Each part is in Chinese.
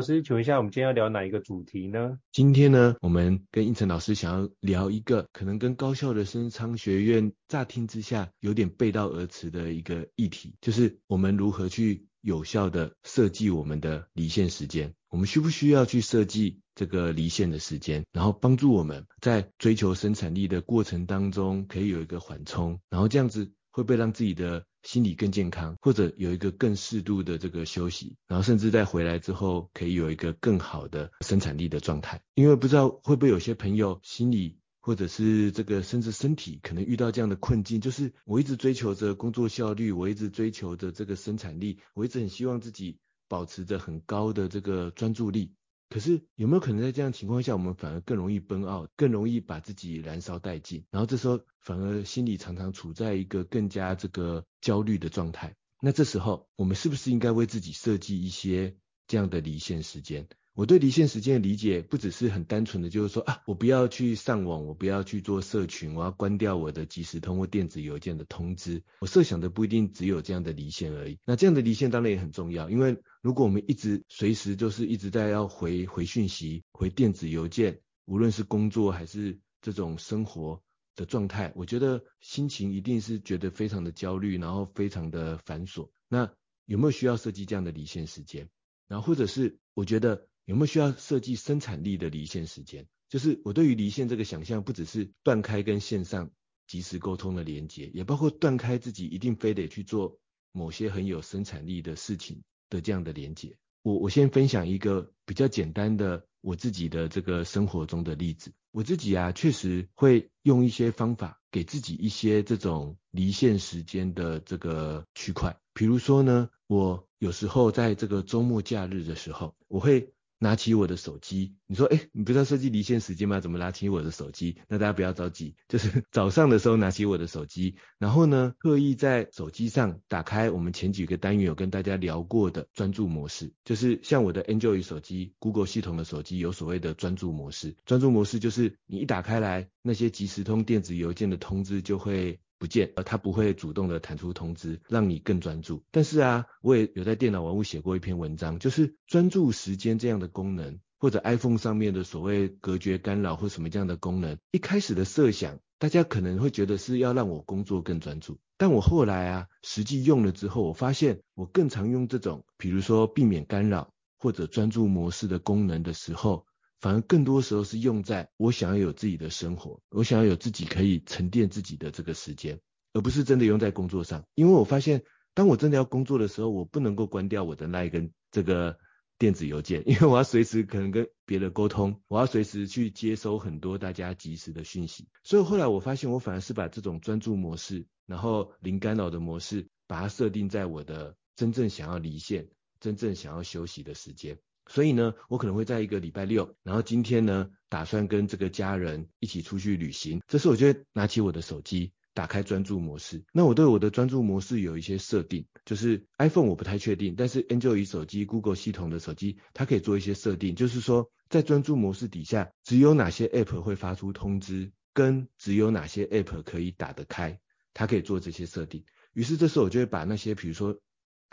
老师，请问一下，我们今天要聊哪一个主题呢？今天呢，我们跟胤丞老师想要聊一个可能跟高效人生商学院乍听之下有点背道而驰的一个议题，就是我们如何去有效的设计我们的离线时间。我们需不需要去设计这个离线的时间，然后帮助我们在追求生产力的过程当中可以有一个缓冲，然后这样子会不会让自己的心理更健康，或者有一个更适度的这个休息，然后甚至在回来之后可以有一个更好的生产力的状态。因为不知道会不会有些朋友心理或者是这个甚至身体可能遇到这样的困境，就是我一直追求着工作效率，我一直追求着这个生产力，我一直很希望自己保持着很高的这个专注力。可是有没有可能在这样情况下，我们反而更容易崩傲更容易把自己燃烧殆尽，然后这时候反而心里常常处在一个更加这个焦虑的状态。那这时候我们是不是应该为自己设计一些这样的离线时间？我对离线时间的理解，不只是很单纯的，就是说啊，我不要去上网，我不要去做社群，我要关掉我的即时通或电子邮件的通知。我设想的不一定只有这样的离线而已。那这样的离线当然也很重要，因为如果我们一直随时就是一直在要回回讯息、回电子邮件，无论是工作还是这种生活的状态，我觉得心情一定是觉得非常的焦虑，然后非常的繁琐。那有没有需要设计这样的离线时间？然后或者是我觉得。有没有需要设计生产力的离线时间？就是我对于离线这个想象，不只是断开跟线上即时沟通的连接，也包括断开自己一定非得去做某些很有生产力的事情的这样的连接。我我先分享一个比较简单的我自己的这个生活中的例子。我自己啊，确实会用一些方法给自己一些这种离线时间的这个区块。比如说呢，我有时候在这个周末假日的时候，我会。拿起我的手机，你说，诶，你不是要设计离线时间吗？怎么拿起我的手机？那大家不要着急，就是早上的时候拿起我的手机，然后呢，特意在手机上打开我们前几个单元有跟大家聊过的专注模式，就是像我的 Android 手机、Google 系统的手机有所谓的专注模式。专注模式就是你一打开来，那些即时通电子邮件的通知就会。不见，而它不会主动的弹出通知，让你更专注。但是啊，我也有在电脑玩物写过一篇文章，就是专注时间这样的功能，或者 iPhone 上面的所谓隔绝干扰或什么这样的功能。一开始的设想，大家可能会觉得是要让我工作更专注，但我后来啊，实际用了之后，我发现我更常用这种，比如说避免干扰或者专注模式的功能的时候。反而更多时候是用在我想要有自己的生活，我想要有自己可以沉淀自己的这个时间，而不是真的用在工作上。因为我发现，当我真的要工作的时候，我不能够关掉我的那一根这个电子邮件，因为我要随时可能跟别人沟通，我要随时去接收很多大家即时的讯息。所以后来我发现，我反而是把这种专注模式，然后零干扰的模式，把它设定在我的真正想要离线、真正想要休息的时间。所以呢，我可能会在一个礼拜六，然后今天呢，打算跟这个家人一起出去旅行。这时候我就会拿起我的手机，打开专注模式。那我对我的专注模式有一些设定，就是 iPhone 我不太确定，但是 Android 手机、Google 系统的手机，它可以做一些设定，就是说在专注模式底下，只有哪些 App 会发出通知，跟只有哪些 App 可以打得开，它可以做这些设定。于是这时候我就会把那些，比如说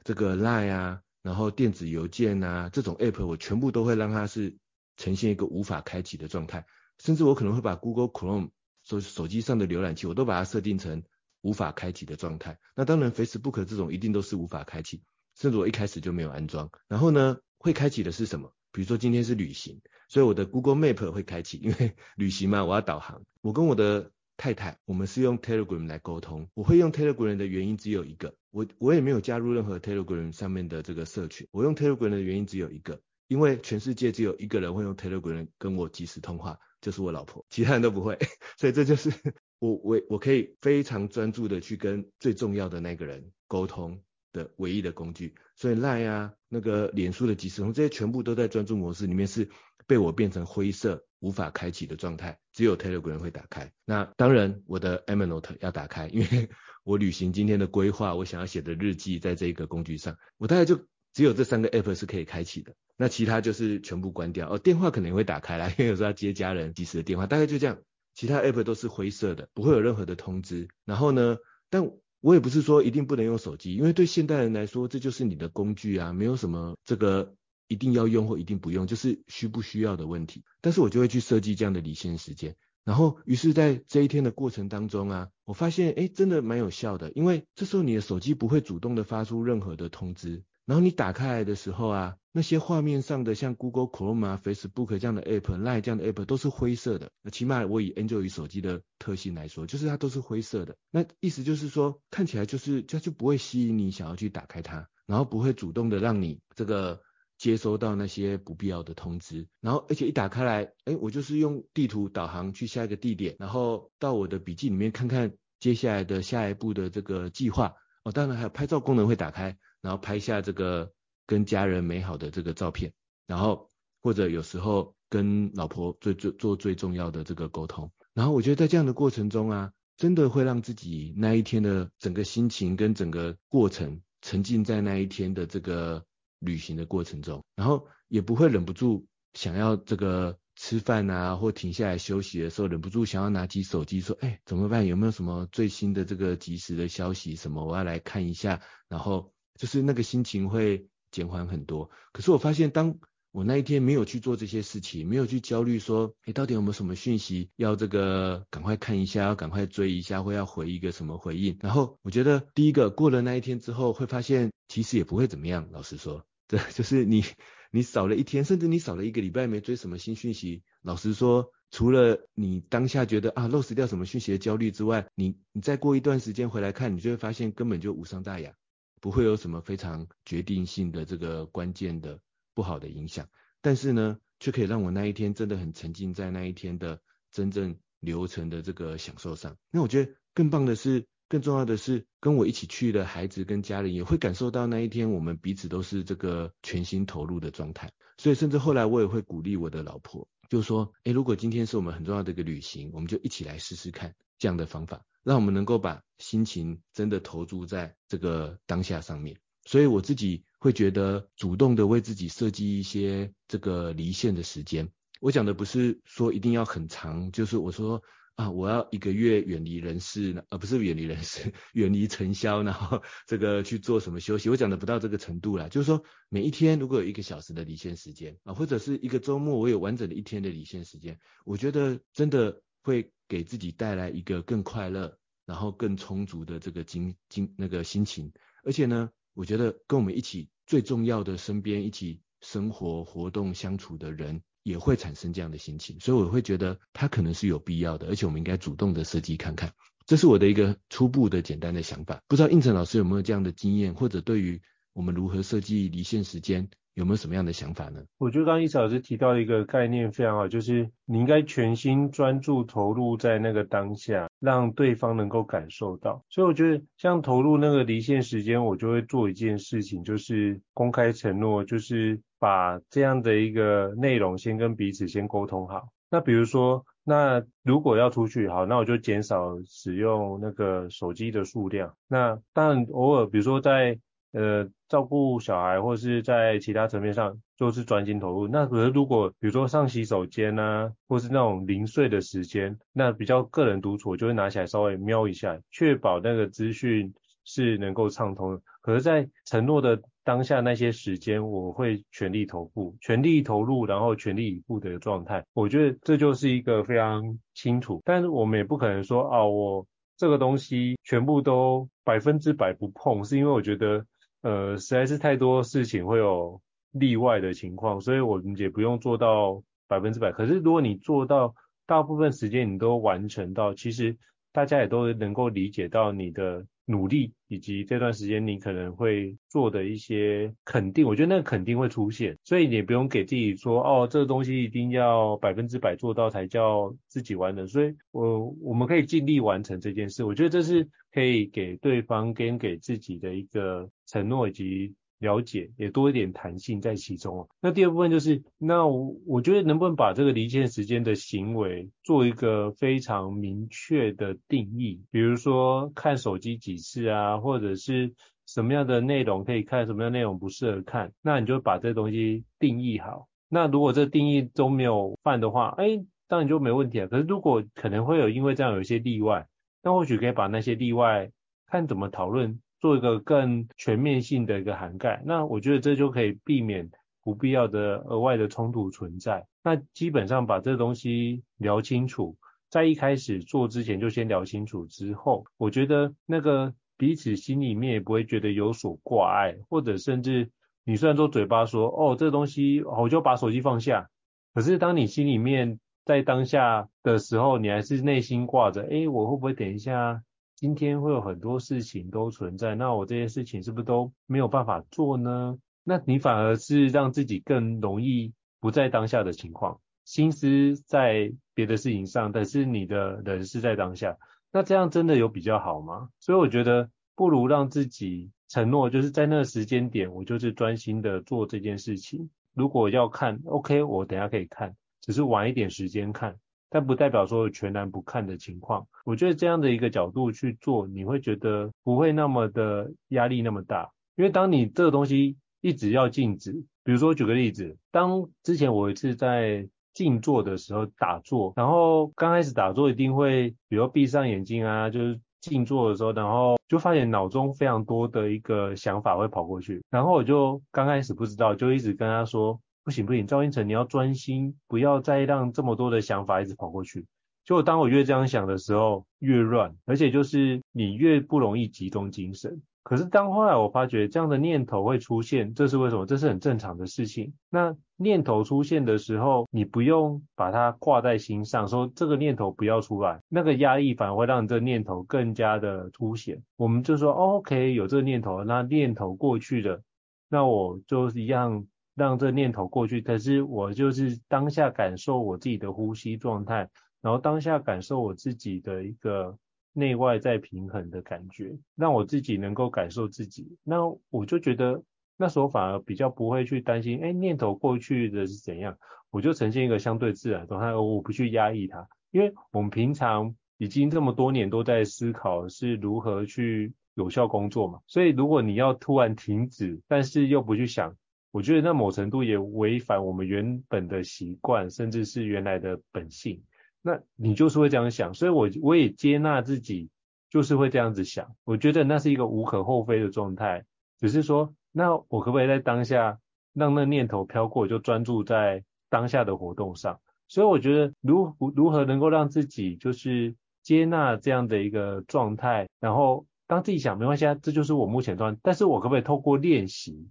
这个 Line 啊。然后电子邮件啊，这种 app 我全部都会让它是呈现一个无法开启的状态，甚至我可能会把 Google Chrome 手手机上的浏览器，我都把它设定成无法开启的状态。那当然 Facebook 这种一定都是无法开启，甚至我一开始就没有安装。然后呢，会开启的是什么？比如说今天是旅行，所以我的 Google Map 会开启，因为 旅行嘛，我要导航。我跟我的太太，我们是用 Telegram 来沟通。我会用 Telegram 的原因只有一个，我我也没有加入任何 Telegram 上面的这个社群。我用 Telegram 的原因只有一个，因为全世界只有一个人会用 Telegram 跟我即时通话，就是我老婆，其他人都不会。所以这就是我我我可以非常专注的去跟最重要的那个人沟通的唯一的工具。所以 Line 啊，那个脸书的即时通，这些全部都在专注模式里面是被我变成灰色无法开启的状态，只有 Telegram 会打开。那当然我的 e m a n o t e 要打开，因为我旅行今天的规划，我想要写的日记在这个工具上，我大概就只有这三个 App 是可以开启的。那其他就是全部关掉哦，电话可能也会打开来，因为有时候要接家人及时的电话，大概就这样。其他 app 都是灰色的，不会有任何的通知。然后呢，但我也不是说一定不能用手机，因为对现代人来说，这就是你的工具啊，没有什么这个一定要用或一定不用，就是需不需要的问题。但是我就会去设计这样的离线时间。然后，于是在这一天的过程当中啊，我发现诶，真的蛮有效的，因为这时候你的手机不会主动的发出任何的通知。然后你打开来的时候啊，那些画面上的像 Google Chrome 啊、Facebook 这样的 App、Line 这样的 App 都是灰色的。那起码我以 Android 手机的特性来说，就是它都是灰色的。那意思就是说，看起来就是它就不会吸引你想要去打开它，然后不会主动的让你这个接收到那些不必要的通知。然后而且一打开来，哎，我就是用地图导航去下一个地点，然后到我的笔记里面看看接下来的下一步的这个计划。哦，当然还有拍照功能会打开。然后拍下这个跟家人美好的这个照片，然后或者有时候跟老婆最最做最重要的这个沟通，然后我觉得在这样的过程中啊，真的会让自己那一天的整个心情跟整个过程沉浸在那一天的这个旅行的过程中，然后也不会忍不住想要这个吃饭啊或停下来休息的时候，忍不住想要拿起手机说，哎，怎么办？有没有什么最新的这个即时的消息？什么我要来看一下，然后。就是那个心情会减缓很多，可是我发现，当我那一天没有去做这些事情，没有去焦虑说，诶，到底有没有什么讯息要这个赶快看一下，要赶快追一下，或要回一个什么回应。然后我觉得第一个过了那一天之后，会发现其实也不会怎么样。老实说，对，就是你你少了一天，甚至你少了一个礼拜没追什么新讯息。老实说，除了你当下觉得啊漏失掉什么讯息的焦虑之外，你你再过一段时间回来看，你就会发现根本就无伤大雅。不会有什么非常决定性的这个关键的不好的影响，但是呢，却可以让我那一天真的很沉浸在那一天的真正流程的这个享受上。那我觉得更棒的是，更重要的是，跟我一起去的孩子跟家人也会感受到那一天我们彼此都是这个全心投入的状态。所以甚至后来我也会鼓励我的老婆，就说，诶，如果今天是我们很重要的一个旅行，我们就一起来试试看这样的方法。让我们能够把心情真的投注在这个当下上面，所以我自己会觉得主动的为自己设计一些这个离线的时间。我讲的不是说一定要很长，就是我说啊，我要一个月远离人世，而不是远离人世，远离尘嚣，然后这个去做什么休息。我讲的不到这个程度啦，就是说每一天如果有一个小时的离线时间啊，或者是一个周末我有完整的一天的离线时间，我觉得真的会。给自己带来一个更快乐，然后更充足的这个精精那个心情，而且呢，我觉得跟我们一起最重要的身边一起生活、活动、相处的人也会产生这样的心情，所以我会觉得它可能是有必要的，而且我们应该主动的设计看看，这是我的一个初步的简单的想法，不知道应成老师有没有这样的经验，或者对于我们如何设计离线时间，有没有什么样的想法呢？我觉得刚刚胤丞老师提到一个概念非常好，就是你应该全心专注投入在那个当下，让对方能够感受到。所以我觉得像投入那个离线时间，我就会做一件事情，就是公开承诺，就是把这样的一个内容先跟彼此先沟通好。那比如说，那如果要出去，好，那我就减少使用那个手机的数量。那但偶尔，比如说在呃，照顾小孩或是在其他层面上，就是专心投入。那可是如果比如说上洗手间、啊，或是那种零碎的时间，那比较个人独处，我就会拿起来稍微瞄一下，确保那个资讯是能够畅通。可是，在承诺的当下那些时间，我会全力投入，全力投入，然后全力以赴的状态。我觉得这就是一个非常清楚。但是我们也不可能说啊，我这个东西全部都百分之百不碰，是因为我觉得。呃，实在是太多事情会有例外的情况，所以我们也不用做到百分之百。可是如果你做到大部分时间你都完成到，其实大家也都能够理解到你的努力，以及这段时间你可能会做的一些肯定，我觉得那个肯定会出现，所以你不用给自己说哦，这个东西一定要百分之百做到才叫自己完成，所以我我们可以尽力完成这件事，我觉得这是可以给对方跟给自己的一个承诺以及。了解也多一点弹性在其中。那第二部分就是，那我我觉得能不能把这个离线时间的行为做一个非常明确的定义，比如说看手机几次啊，或者是什么样的内容可以看，什么样内容不适合看，那你就把这东西定义好。那如果这定义都没有犯的话，哎，当然就没问题啊。可是如果可能会有因为这样有一些例外，那或许可以把那些例外看怎么讨论。做一个更全面性的一个涵盖，那我觉得这就可以避免不必要的额外的冲突存在。那基本上把这个东西聊清楚，在一开始做之前就先聊清楚之后，我觉得那个彼此心里面也不会觉得有所挂碍，或者甚至你虽然说嘴巴说哦这东西我就把手机放下，可是当你心里面在当下的时候，你还是内心挂着，诶，我会不会等一下？今天会有很多事情都存在，那我这些事情是不是都没有办法做呢？那你反而是让自己更容易不在当下的情况，心思在别的事情上，但是你的人是在当下，那这样真的有比较好吗？所以我觉得不如让自己承诺，就是在那个时间点，我就是专心的做这件事情。如果要看，OK，我等下可以看，只是晚一点时间看。但不代表说全然不看的情况，我觉得这样的一个角度去做，你会觉得不会那么的压力那么大。因为当你这个东西一直要静止，比如说举个例子，当之前我一次在静坐的时候打坐，然后刚开始打坐一定会，比如闭上眼睛啊，就是静坐的时候，然后就发现脑中非常多的一个想法会跑过去，然后我就刚开始不知道，就一直跟他说。不行不行，赵英成，你要专心，不要再让这么多的想法一直跑过去。就当我越这样想的时候，越乱，而且就是你越不容易集中精神。可是当后来我发觉这样的念头会出现，这是为什么？这是很正常的事情。那念头出现的时候，你不用把它挂在心上，说这个念头不要出来，那个压抑反而会让这念头更加的凸显。我们就说，，OK，有这个念头，那念头过去了，那我就一样。让这念头过去，可是我就是当下感受我自己的呼吸状态，然后当下感受我自己的一个内外在平衡的感觉，让我自己能够感受自己。那我就觉得那时候反而比较不会去担心，哎，念头过去的是怎样，我就呈现一个相对自然状态，我不去压抑它，因为我们平常已经这么多年都在思考是如何去有效工作嘛，所以如果你要突然停止，但是又不去想。我觉得那某程度也违反我们原本的习惯，甚至是原来的本性。那你就是会这样想，所以我我也接纳自己，就是会这样子想。我觉得那是一个无可厚非的状态，只是说，那我可不可以在当下让那念头飘过，就专注在当下的活动上？所以我觉得如如何能够让自己就是接纳这样的一个状态，然后当自己想没关系啊，这就是我目前状态，但是我可不可以透过练习？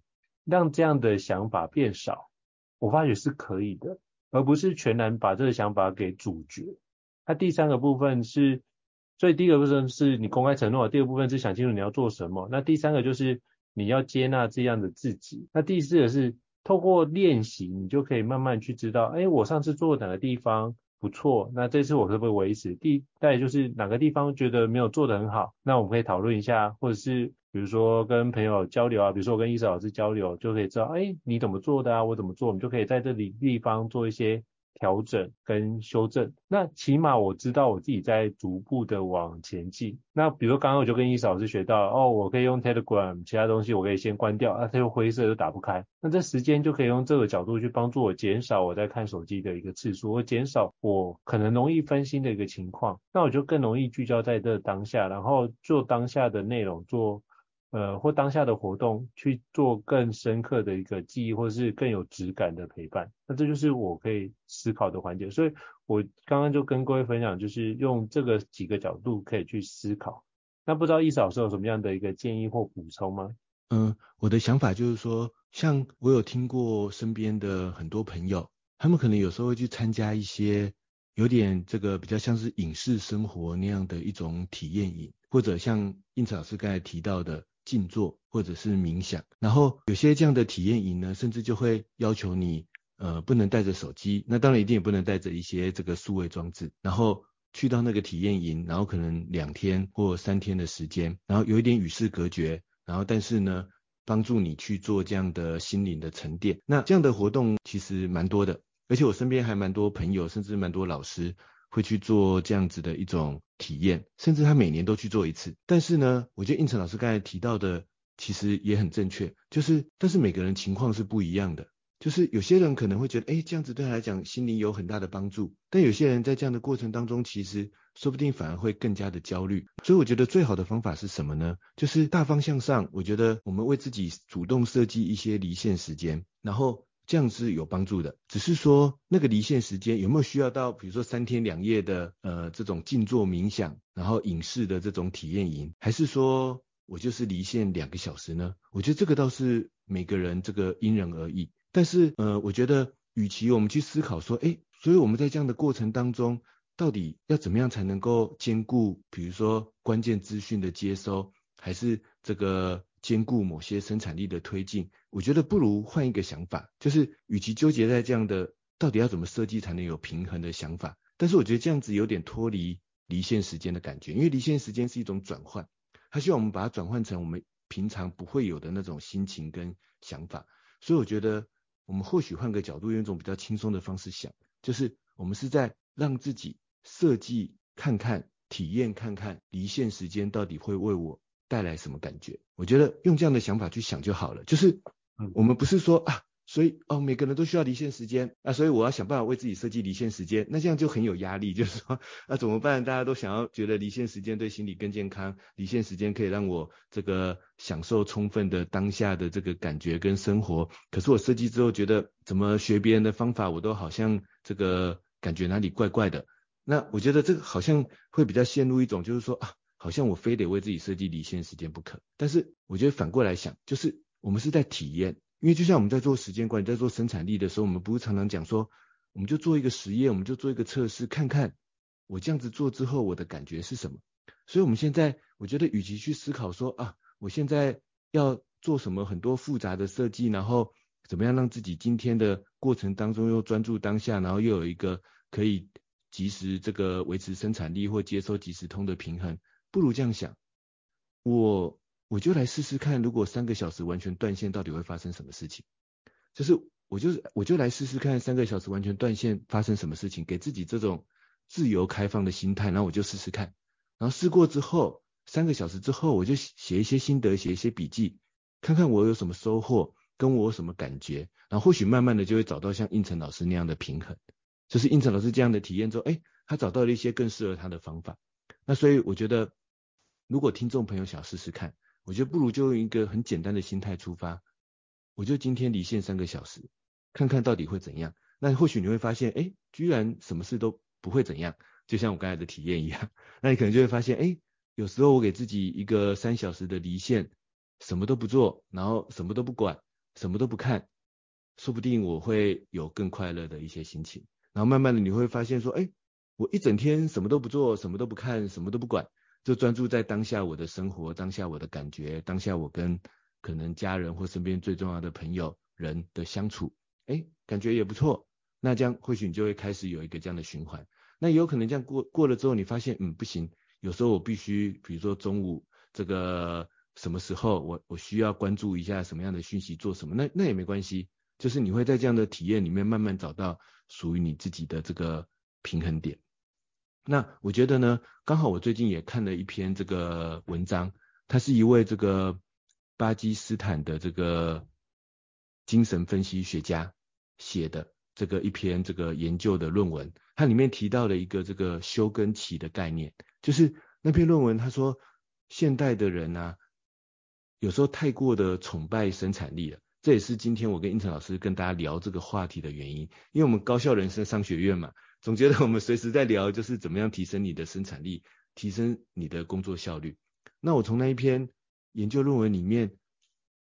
让这样的想法变少，我发觉是可以的，而不是全然把这个想法给阻绝。那第三个部分是，所以第一个部分是你公开承诺，第二部分是想清楚你要做什么。那第三个就是你要接纳这样的自己。那第四个是透过练习，你就可以慢慢去知道，哎，我上次做哪个地方不错，那这次我可不可以维持？第再就是哪个地方觉得没有做得很好，那我们可以讨论一下，或者是。比如说跟朋友交流啊，比如说我跟伊莎老师交流，就可以知道，哎，你怎么做的啊？我怎么做？我们就可以在这里地方做一些调整跟修正。那起码我知道我自己在逐步的往前进。那比如刚刚我就跟伊莎老师学到，哦，我可以用 Telegram，其他东西我可以先关掉，啊，它又灰色又打不开。那这时间就可以用这个角度去帮助我减少我在看手机的一个次数，或减少我可能容易分心的一个情况。那我就更容易聚焦在这当下，然后做当下的内容做。呃，或当下的活动去做更深刻的一个记忆，或是更有质感的陪伴，那这就是我可以思考的环节。所以我刚刚就跟各位分享，就是用这个几个角度可以去思考。那不知道伊嫂老师有什么样的一个建议或补充吗？嗯，我的想法就是说，像我有听过身边的很多朋友，他们可能有时候会去参加一些有点这个比较像是影视生活那样的一种体验营，或者像应成老师刚才提到的静坐或者是冥想，然后有些这样的体验营呢，甚至就会要求你呃不能带着手机，那当然一定也不能带着一些这个数位装置，然后去到那个体验营，然后可能两天或三天的时间，然后有一点与世隔绝，然后但是呢，帮助你去做这样的心灵的沉淀。那这样的活动其实蛮多的，而且我身边还蛮多朋友，甚至蛮多老师会去做这样子的一种体验，甚至他每年都去做一次。但是呢，我觉得应成老师刚才提到的其实也很正确，就是但是每个人情况是不一样的。就是有些人可能会觉得，哎，这样子对他来讲心灵有很大的帮助，但有些人在这样的过程当中，其实说不定反而会更加的焦虑。所以我觉得最好的方法是什么呢？就是大方向上，我觉得我们为自己主动设计一些离线时间，然后这样是有帮助的。只是说那个离线时间有没有需要到，比如说三天两夜的呃这种静坐冥想，然后影视的这种体验营，还是说我就是离线两个小时呢？我觉得这个倒是每个人这个因人而异。但是，呃，我觉得，与其我们去思考说，诶，所以我们在这样的过程当中，到底要怎么样才能够兼顾，比如说关键资讯的接收，还是这个兼顾某些生产力的推进？我觉得不如换一个想法，就是与其纠结在这样的到底要怎么设计才能有平衡的想法，但是我觉得这样子有点脱离离线时间的感觉，因为离线时间是一种转换，它需要我们把它转换成我们平常不会有的那种心情跟想法，所以我觉得。我们或许换个角度，用一种比较轻松的方式想，就是我们是在让自己设计看看、体验看看离线时间到底会为我带来什么感觉。我觉得用这样的想法去想就好了。就是我们不是说啊。所以哦，每个人都需要离线时间啊，所以我要想办法为自己设计离线时间，那这样就很有压力，就是说那怎么办？大家都想要觉得离线时间对心理更健康，离线时间可以让我这个享受充分的当下的这个感觉跟生活，可是我设计之后觉得怎么学别人的方法，我都好像这个感觉哪里怪怪的。那我觉得这个好像会比较陷入一种就是说啊，好像我非得为自己设计离线时间不可。但是我觉得反过来想，就是我们是在体验。因为就像我们在做时间管理，在做生产力的时候，我们不是常常讲说，我们就做一个实验，我们就做一个测试，看看我这样子做之后我的感觉是什么。所以我们现在，我觉得与其去思考说啊，我现在要做什么很多复杂的设计，然后怎么样让自己今天的过程当中又专注当下，然后又有一个可以及时这个维持生产力或接收即时通的平衡，不如这样想，我。我就来试试看，如果三个小时完全断线，到底会发生什么事情？就是我就是我就来试试看，三个小时完全断线发生什么事情，给自己这种自由开放的心态，然后我就试试看。然后试过之后，三个小时之后，我就写一些心得，写一些笔记，看看我有什么收获，跟我有什么感觉。然后或许慢慢的就会找到像应成老师那样的平衡，就是应成老师这样的体验之后，哎，他找到了一些更适合他的方法。那所以我觉得，如果听众朋友想试试看。我觉得不如就用一个很简单的心态出发，我就今天离线三个小时，看看到底会怎样。那或许你会发现，哎，居然什么事都不会怎样，就像我刚才的体验一样。那你可能就会发现，哎，有时候我给自己一个三小时的离线，什么都不做，然后什么都不管，什么都不看，说不定我会有更快乐的一些心情。然后慢慢的你会发现说，哎，我一整天什么都不做，什么都不看，什么都不管。就专注在当下我的生活，当下我的感觉，当下我跟可能家人或身边最重要的朋友人的相处，哎，感觉也不错。那这样或许你就会开始有一个这样的循环。那有可能这样过过了之后，你发现嗯不行，有时候我必须，比如说中午这个什么时候我我需要关注一下什么样的讯息做什么，那那也没关系，就是你会在这样的体验里面慢慢找到属于你自己的这个平衡点。那我觉得呢，刚好我最近也看了一篇这个文章，他是一位这个巴基斯坦的这个精神分析学家写的这个一篇这个研究的论文，它里面提到了一个这个休耕期的概念，就是那篇论文他说，现代的人啊，有时候太过的崇拜生产力了，这也是今天我跟应成老师跟大家聊这个话题的原因，因为我们高校人生商学院嘛。总觉得我们随时在聊，就是怎么样提升你的生产力，提升你的工作效率。那我从那一篇研究论文里面，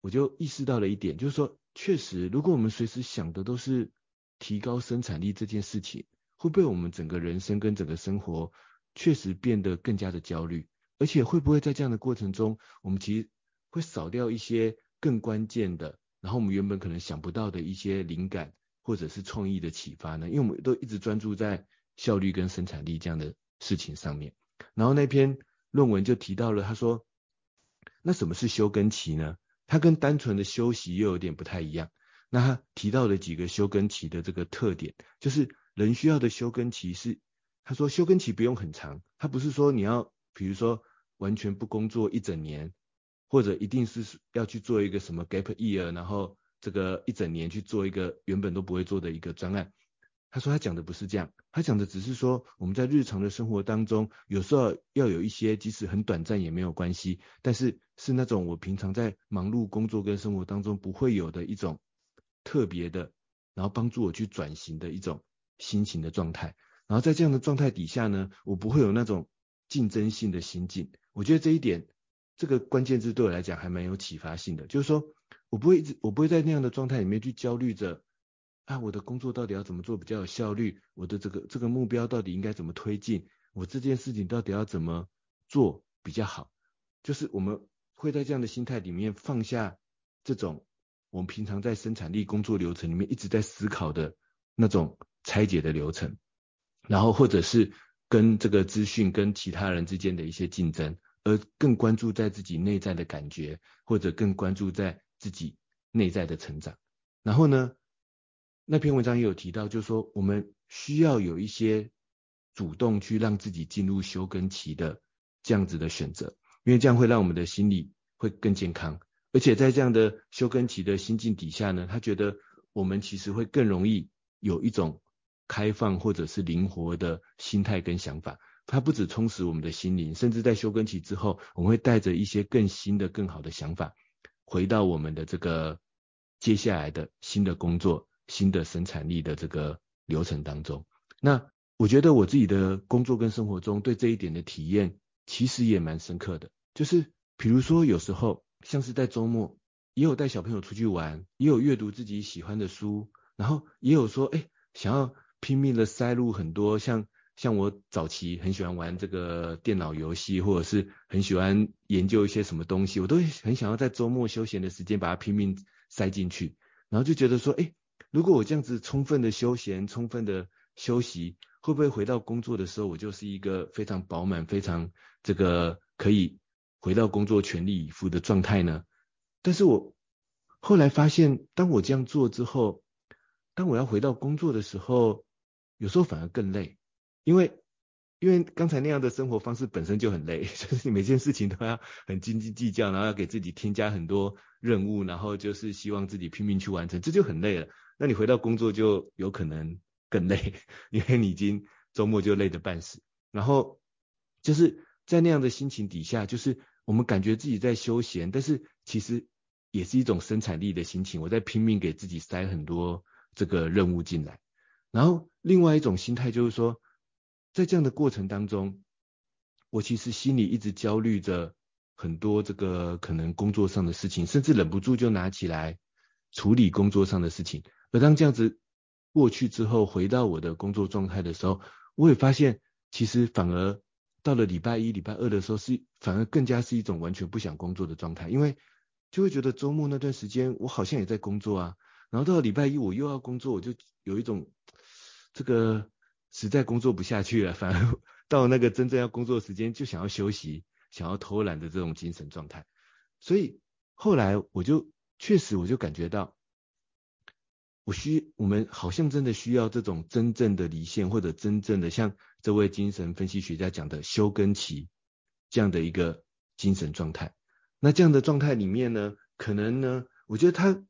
我就意识到了一点，就是说，确实，如果我们随时想的都是提高生产力这件事情，会不会我们整个人生跟整个生活确实变得更加的焦虑？而且会不会在这样的过程中，我们其实会少掉一些更关键的，然后我们原本可能想不到的一些灵感或者是创意的启发呢？因为我们都一直专注在效率跟生产力这样的事情上面。然后那篇论文就提到了，他说，那什么是休耕期呢？它跟单纯的休息又有点不太一样。那他提到了几个休耕期的这个特点，就是人需要的休耕期是，他说休耕期不用很长，他不是说你要，比如说完全不工作一整年，或者一定是要去做一个什么 gap year，然后这个一整年去做一个原本都不会做的一个专案。他说他讲的不是这样，他讲的只是说我们在日常的生活当中，有时候要有一些即使很短暂也没有关系，但是是那种我平常在忙碌工作跟生活当中不会有的一种。特别的，然后帮助我去转型的一种心情的状态。然后在这样的状态底下呢，我不会有那种竞争性的心境。我觉得这一点，这个关键字对我来讲还蛮有启发性的。就是说我不会一直，我不会在那样的状态里面去焦虑着啊，我的工作到底要怎么做比较有效率？我的这个这个目标到底应该怎么推进？我这件事情到底要怎么做比较好？就是我们会在这样的心态里面放下这种。我们平常在生产力工作流程里面一直在思考的那种拆解的流程，然后或者是跟这个资讯跟其他人之间的一些竞争，而更关注在自己内在的感觉，或者更关注在自己内在的成长。然后呢，那篇文章也有提到，就是说我们需要有一些主动去让自己进入休耕期的这样子的选择，因为这样会让我们的心理会更健康。而且在这样的休耕期的心境底下呢，他觉得我们其实会更容易有一种开放或者是灵活的心态跟想法。它不止充实我们的心灵，甚至在休耕期之后，我们会带着一些更新的、更好的想法，回到我们的这个接下来的新的工作、新的生产力的这个流程当中。那我觉得我自己的工作跟生活中对这一点的体验，其实也蛮深刻的。就是比如说有时候。像是在周末，也有带小朋友出去玩，也有阅读自己喜欢的书，然后也有说，哎，想要拼命的塞入很多，像像我早期很喜欢玩这个电脑游戏，或者是很喜欢研究一些什么东西，我都很想要在周末休闲的时间把它拼命塞进去，然后就觉得说，哎，如果我这样子充分的休闲，充分的休息，会不会回到工作的时候，我就是一个非常饱满，非常这个可以。回到工作全力以赴的状态呢？但是我后来发现，当我这样做之后，当我要回到工作的时候，有时候反而更累，因为因为刚才那样的生活方式本身就很累，就是你每件事情都要很斤斤计较，然后要给自己添加很多任务，然后就是希望自己拼命去完成，这就很累了。那你回到工作就有可能更累，因为你已经周末就累得半死，然后就是。在那样的心情底下，就是我们感觉自己在休闲，但是其实也是一种生产力的心情。我在拼命给自己塞很多这个任务进来，然后另外一种心态就是说，在这样的过程当中，我其实心里一直焦虑着很多这个可能工作上的事情，甚至忍不住就拿起来处理工作上的事情。而当这样子过去之后，回到我的工作状态的时候，我也发现其实反而。到了礼拜一、礼拜二的时候，是反而更加是一种完全不想工作的状态，因为就会觉得周末那段时间我好像也在工作啊，然后到了礼拜一我又要工作，我就有一种这个实在工作不下去了，反而 到那个真正要工作的时间就想要休息、想要偷懒的这种精神状态。所以后来我就确实我就感觉到。我需，我们好像真的需要这种真正的离线，或者真正的像这位精神分析学家讲的休耕期这样的一个精神状态。那这样的状态里面呢，可能呢，我觉得他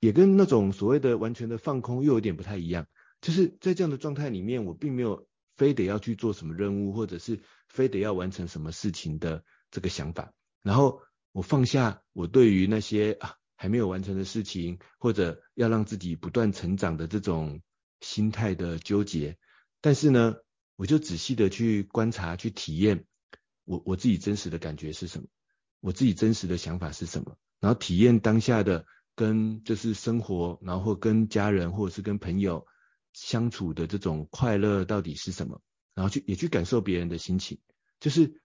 也跟那种所谓的完全的放空又有点不太一样。就是在这样的状态里面，我并没有非得要去做什么任务，或者是非得要完成什么事情的这个想法。然后我放下我对于那些啊。还没有完成的事情，或者要让自己不断成长的这种心态的纠结，但是呢，我就仔细的去观察、去体验我我自己真实的感觉是什么，我自己真实的想法是什么，然后体验当下的跟就是生活，然后跟家人或者是跟朋友相处的这种快乐到底是什么，然后去也去感受别人的心情，就是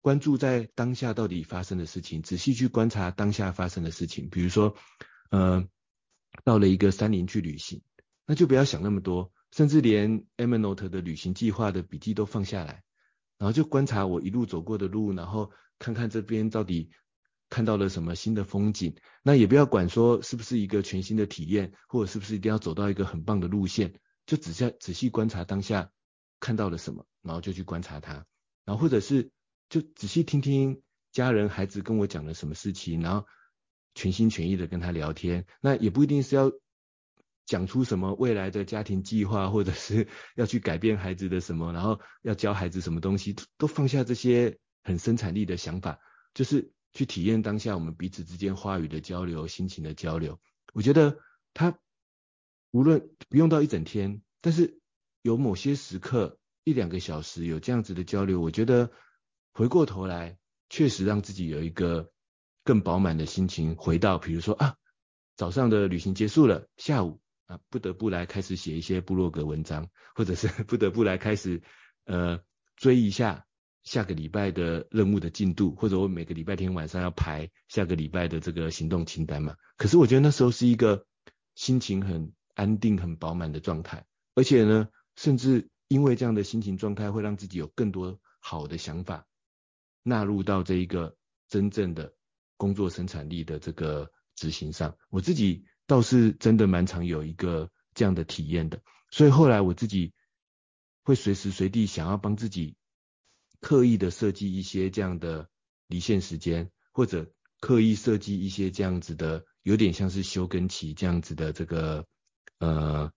关注在当下到底发生的事情，仔细去观察当下发生的事情。比如说，呃，到了一个山林去旅行，那就不要想那么多，甚至连 Evernote 的旅行计划的笔记都放下来，然后就观察我一路走过的路，然后看看这边到底。看到了什么新的风景，那也不要管说是不是一个全新的体验，或者是不是一定要走到一个很棒的路线，就只下仔细观察当下看到了什么，然后就去观察它，然后或者是就仔细听听家人孩子跟我讲了什么事情，然后全心全意的跟他聊天，那也不一定是要讲出什么未来的家庭计划，或者是要去改变孩子的什么，然后要教孩子什么东西，都放下这些很生产力的想法，就是。去体验当下我们彼此之间话语的交流、心情的交流。我觉得他无论不用到一整天，但是有某些时刻一两个小时有这样子的交流，我觉得回过头来确实让自己有一个更饱满的心情。回到比如说啊，早上的旅行结束了，下午啊不得不来开始写一些部落格文章，或者是 不得不来开始呃追一下。下个礼拜的任务的进度，或者我每个礼拜天晚上要排下个礼拜的这个行动清单嘛。可是我觉得那时候是一个心情很安定、很饱满的状态，而且呢，甚至因为这样的心情状态，会让自己有更多好的想法纳入到这一个真正的工作生产力的这个执行上。我自己倒是真的蛮常有一个这样的体验的，所以后来我自己会随时随地想要帮自己。刻意的设计一些这样的离线时间，或者刻意设计一些这样子的，有点像是休耕期这样子的这个呃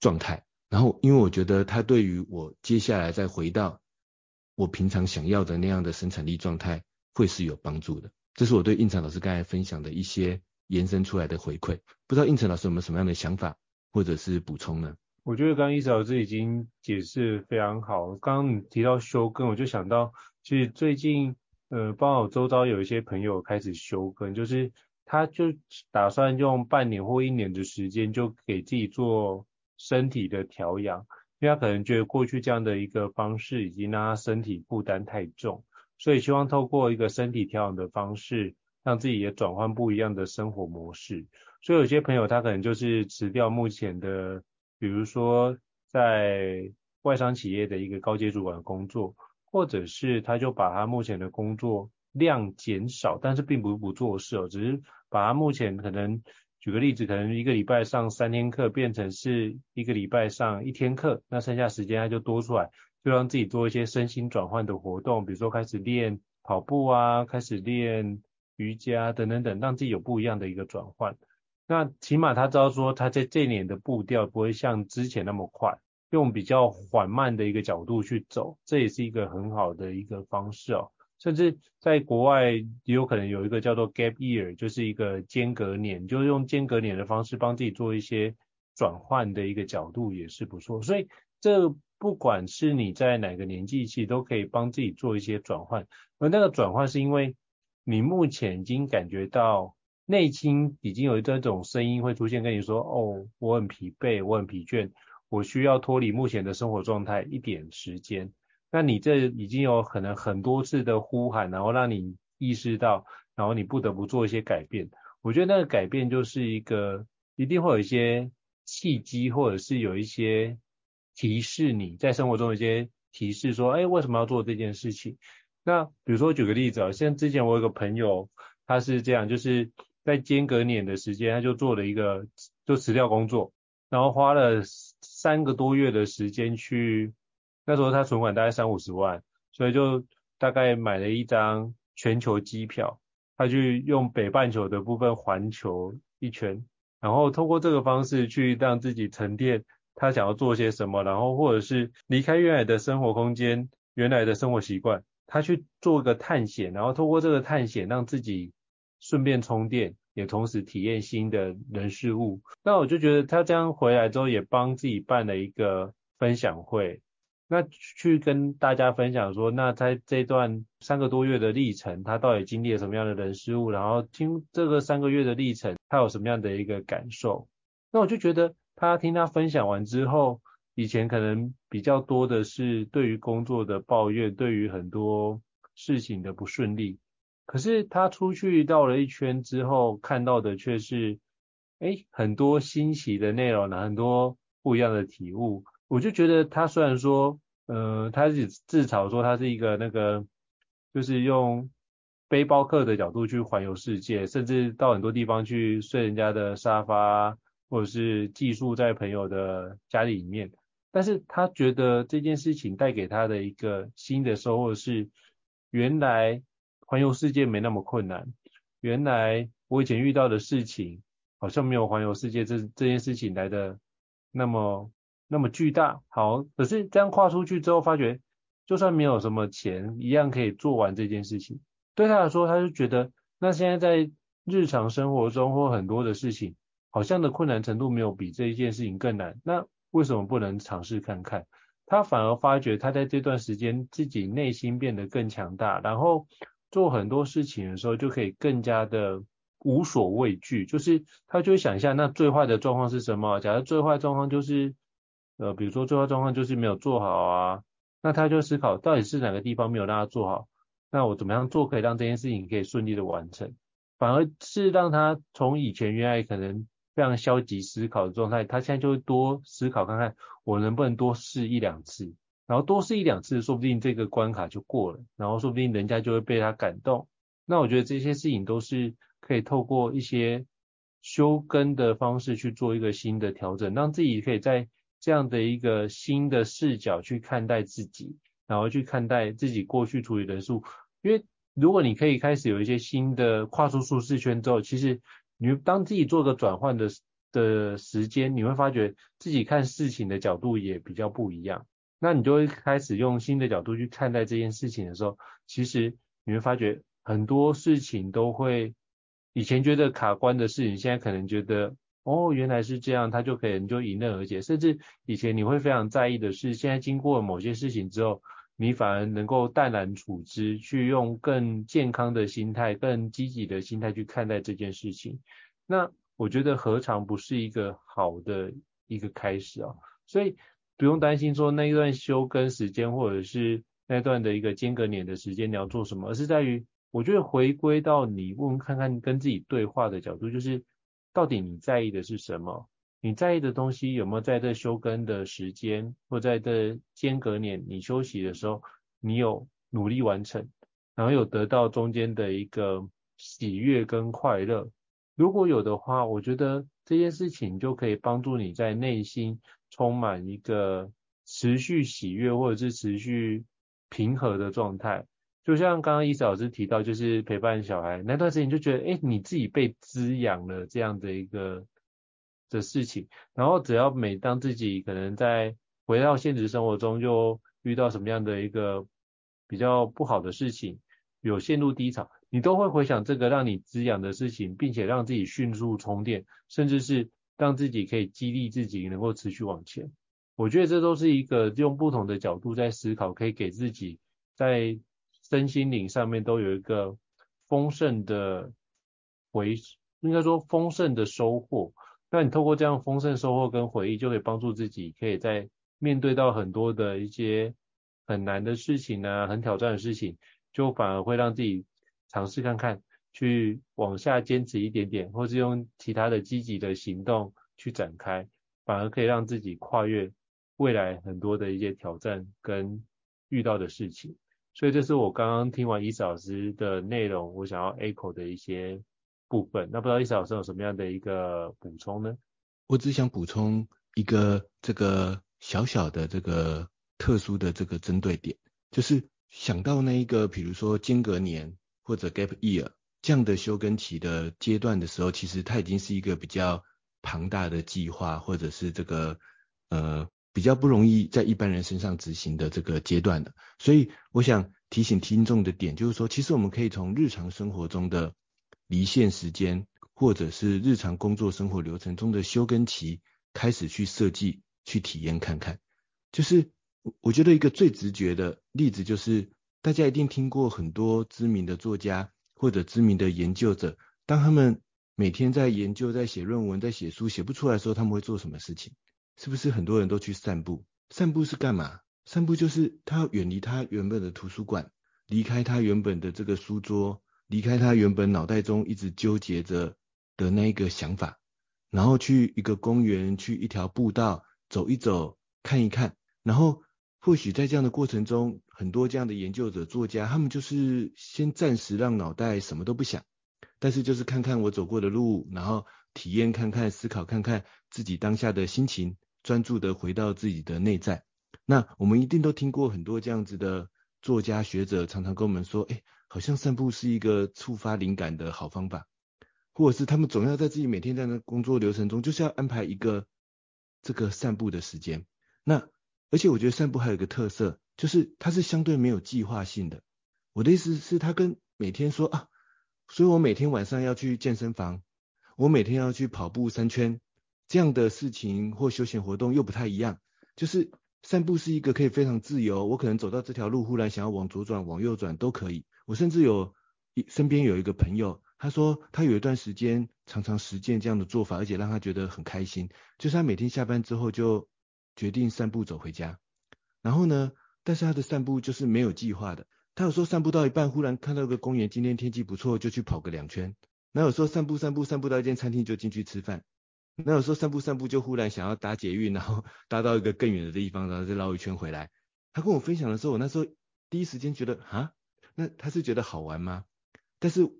状态。然后，因为我觉得它对于我接下来再回到我平常想要的那样的生产力状态，会是有帮助的。这是我对应成老师刚才分享的一些延伸出来的回馈。不知道应成老师有没有什么样的想法或者是补充呢？我觉得刚刚伊老师已经解释非常好。刚刚你提到休耕，我就想到，其实最近，呃，包括我周遭有一些朋友开始休耕，就是他就打算用半年或一年的时间，就给自己做身体的调养，因为他可能觉得过去这样的一个方式已经让他身体负担太重，所以希望透过一个身体调养的方式，让自己也转换不一样的生活模式。所以有些朋友他可能就是辞掉目前的。比如说，在外商企业的一个高阶主管的工作，或者是他就把他目前的工作量减少，但是并不是不做事哦，只是把他目前可能，举个例子，可能一个礼拜上三天课，变成是一个礼拜上一天课，那剩下时间他就多出来，就让自己做一些身心转换的活动，比如说开始练跑步啊，开始练瑜伽等等等，让自己有不一样的一个转换。那起码他知道说，他在这一年的步调不会像之前那么快，用比较缓慢的一个角度去走，这也是一个很好的一个方式哦。甚至在国外也有可能有一个叫做 gap year，就是一个间隔年，就是用间隔年的方式帮自己做一些转换的一个角度也是不错。所以这不管是你在哪个年纪，其实都可以帮自己做一些转换。而那个转换是因为你目前已经感觉到。内心已经有这种声音会出现，跟你说：“哦，我很疲惫，我很疲倦，我需要脱离目前的生活状态一点时间。”那你这已经有可能很多次的呼喊，然后让你意识到，然后你不得不做一些改变。我觉得那个改变就是一个一定会有一些契机，或者是有一些提示你在生活中有一些提示，说：“哎，为什么要做这件事情？”那比如说举个例子啊，像之前我有个朋友，他是这样，就是。在间隔年的时间，他就做了一个，就辞掉工作，然后花了三个多月的时间去，那时候他存款大概三五十万，所以就大概买了一张全球机票，他去用北半球的部分环球一圈，然后通过这个方式去让自己沉淀他想要做些什么，然后或者是离开原来的生活空间、原来的生活习惯，他去做一个探险，然后通过这个探险让自己。顺便充电，也同时体验新的人事物。那我就觉得他这样回来之后，也帮自己办了一个分享会，那去跟大家分享说，那在这段三个多月的历程，他到底经历了什么样的人事物，然后听这个三个月的历程，他有什么样的一个感受。那我就觉得他听他分享完之后，以前可能比较多的是对于工作的抱怨，对于很多事情的不顺利。可是他出去绕了一圈之后，看到的却是，哎，很多新奇的内容，很多不一样的体悟。我就觉得他虽然说，呃，他自己自嘲说他是一个那个，就是用背包客的角度去环游世界，甚至到很多地方去睡人家的沙发，或者是寄宿在朋友的家里面。但是他觉得这件事情带给他的一个新的收获是，原来环游世界没那么困难。原来我以前遇到的事情，好像没有环游世界这这件事情来的那么。那么巨大，好，可是这样跨出去之后，发觉就算没有什么钱，一样可以做完这件事情。对他来说，他就觉得那现在在日常生活中或很多的事情，好像的困难程度没有比这一件事情更难。那为什么不能尝试看看？他反而发觉他在这段时间自己内心变得更强大，然后做很多事情的时候就可以更加的无所畏惧。就是他就会想一下，那最坏的状况是什么？假如最坏状况就是。呃，比如说最坏状况就是没有做好啊，那他就思考到底是哪个地方没有让他做好，那我怎么样做可以让这件事情可以顺利的完成，反而是让他从以前原来可能非常消极思考的状态，他现在就会多思考看看我能不能多试一两次，然后多试一两次，说不定这个关卡就过了，然后说不定人家就会被他感动。那我觉得这些事情都是可以透过一些修根的方式去做一个新的调整，让自己可以在。这样的一个新的视角去看待自己，然后去看待自己过去处理的事，因为如果你可以开始有一些新的跨出舒适圈之后，其实你当自己做个转换的的时间，你会发觉自己看事情的角度也比较不一样。那你就会开始用新的角度去看待这件事情的时候，其实你会发觉很多事情都会以前觉得卡关的事情，现在可能觉得。哦，原来是这样，它就可以你就迎刃而解。甚至以前你会非常在意的是，现在经过某些事情之后，你反而能够淡然处之，去用更健康的心态、更积极的心态去看待这件事情。那我觉得何尝不是一个好的一个开始啊？所以不用担心说那一段休耕时间，或者是那段的一个间隔年的时间你要做什么，而是在于我觉得回归到你问看看跟自己对话的角度，就是。到底你在意的是什么？你在意的东西有没有在这休耕的时间，或在这间隔年你休息的时候，你有努力完成，然后有得到中间的一个喜悦跟快乐？如果有的话，我觉得这件事情就可以帮助你在内心充满一个持续喜悦或者是持续平和的状态。就像刚刚伊斯老师提到，就是陪伴小孩那段时间，就觉得，哎，你自己被滋养了这样的一个的事情。然后只要每当自己可能在回到现实生活中，又遇到什么样的一个比较不好的事情，有陷入低潮，你都会回想这个让你滋养的事情，并且让自己迅速充电，甚至是让自己可以激励自己能够持续往前。我觉得这都是一个用不同的角度在思考，可以给自己在。身心灵上面都有一个丰盛的回，应该说丰盛的收获。那你透过这样丰盛收获跟回忆，就可以帮助自己，可以在面对到很多的一些很难的事情啊，很挑战的事情，就反而会让自己尝试看看，去往下坚持一点点，或是用其他的积极的行动去展开，反而可以让自己跨越未来很多的一些挑战跟遇到的事情。所以这是我刚刚听完伊斯老师的内容，我想要 echo 的一些部分。那不知道伊斯老师有什么样的一个补充呢？我只想补充一个这个小小的这个特殊的这个针对点，就是想到那一个，比如说间隔年或者 gap year 这样的休耕期的阶段的时候，其实它已经是一个比较庞大的计划，或者是这个呃。比较不容易在一般人身上执行的这个阶段的，所以我想提醒听众的点就是说，其实我们可以从日常生活中的离线时间，或者是日常工作生活流程中的休耕期开始去设计、去体验看看。就是我觉得一个最直觉的例子就是，大家一定听过很多知名的作家或者知名的研究者，当他们每天在研究、在写论文、在写书，写不出来的时候，他们会做什么事情？是不是很多人都去散步？散步是干嘛？散步就是他要远离他原本的图书馆，离开他原本的这个书桌，离开他原本脑袋中一直纠结着的那一个想法，然后去一个公园，去一条步道走一走，看一看，然后或许在这样的过程中，很多这样的研究者、作家，他们就是先暂时让脑袋什么都不想，但是就是看看我走过的路，然后体验看看、思考看看自己当下的心情，专注的回到自己的内在。那我们一定都听过很多这样子的作家学者，常常跟我们说，哎，好像散步是一个触发灵感的好方法，或者是他们总要在自己每天这样的工作流程中，就是要安排一个这个散步的时间。那而且我觉得散步还有一个特色，就是它是相对没有计划性的。我的意思是，它跟每天说啊，所以我每天晚上要去健身房，我每天要去跑步三圈，这样的事情或休闲活动又不太一样，就是。散步是一个可以非常自由，我可能走到这条路，忽然想要往左转、往右转都可以。我甚至有一身边有一个朋友，他说他有一段时间常常实践这样的做法，而且让他觉得很开心。就是他每天下班之后就决定散步走回家，然后呢，但是他的散步就是没有计划的。他有时候散步到一半，忽然看到一个公园，今天天气不错，就去跑个两圈。那有时候散步散步散步到一间餐厅，就进去吃饭。那有时候散步散步就忽然想要搭捷运，然后 搭到一个更远的地方，然后再绕一圈回来。他跟我分享的时候，我那时候第一时间觉得啊，那他是觉得好玩吗？但是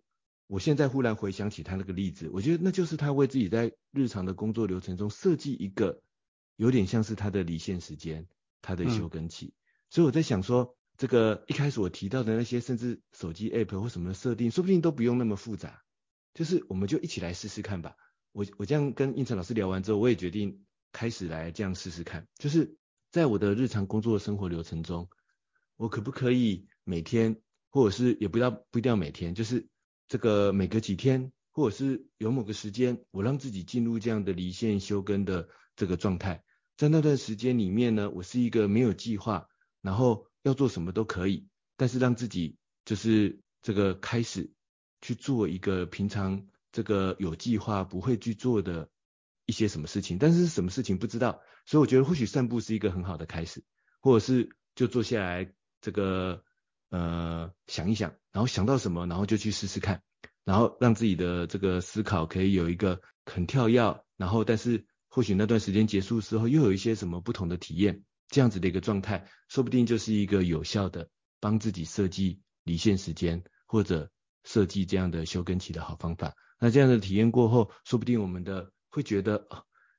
我现在忽然回想起他那个例子，我觉得那就是他为自己在日常的工作流程中设计一个有点像是他的离线时间，他的休耕期。嗯。所以我在想说，这个一开始我提到的那些甚至手机 app 或什么的设定，说不定都不用那么复杂，就是我们就一起来试试看吧。我我这样跟胤丞老师聊完之后，我也决定开始来这样试试看，就是在我的日常工作生活流程中，我可不可以每天，或者是也不要不一定要每天，就是这个每隔几天，或者是有某个时间，我让自己进入这样的离线休耕的这个状态，在那段时间里面呢，我是一个没有计划，然后要做什么都可以，但是让自己就是这个开始去做一个平常。这个有计划不会去做的一些什么事情，但是什么事情不知道，所以我觉得或许散步是一个很好的开始，或者是就坐下来这个呃想一想，然后想到什么，然后就去试试看，然后让自己的这个思考可以有一个很跳跃，然后但是或许那段时间结束之后又有一些什么不同的体验，这样子的一个状态，说不定就是一个有效的帮自己设计离线时间或者设计这样的休耕期的好方法。那这样的体验过后，说不定我们的会觉得，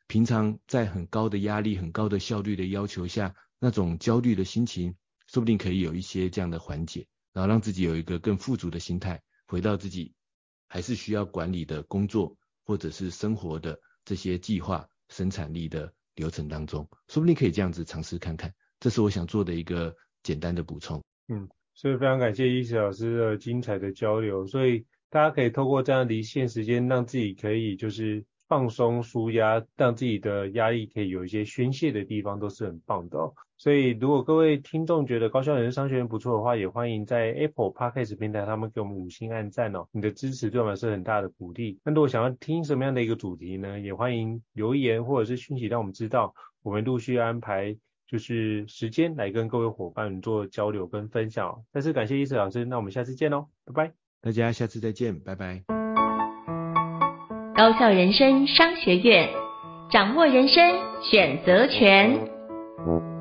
平常在很高的压力、很高的效率的要求下，那种焦虑的心情，说不定可以有一些这样的缓解，然后让自己有一个更富足的心态，回到自己还是需要管理的工作或者是生活的这些计划、生产力的流程当中，说不定可以这样子尝试看看。这是我想做的一个简单的补充。嗯，所以非常感谢医师老师的精彩的交流，所以。大家可以透过这样离线时间，让自己可以就是放松舒压，让自己的压力可以有一些宣泄的地方，都是很棒的哦。所以如果各位听众觉得高校人生商学院不错的话，也欢迎在 Apple Podcast 平台他们给我们五星按赞哦。你的支持对我们是很大的鼓励。那如果想要听什么样的一个主题呢，也欢迎留言或者是讯息让我们知道，我们陆续安排就是时间来跟各位伙伴做交流跟分享。再次感谢医师老师，那我们下次见喽，拜拜。大家下次再见，拜拜。高校人生商学院，掌握人生选择权。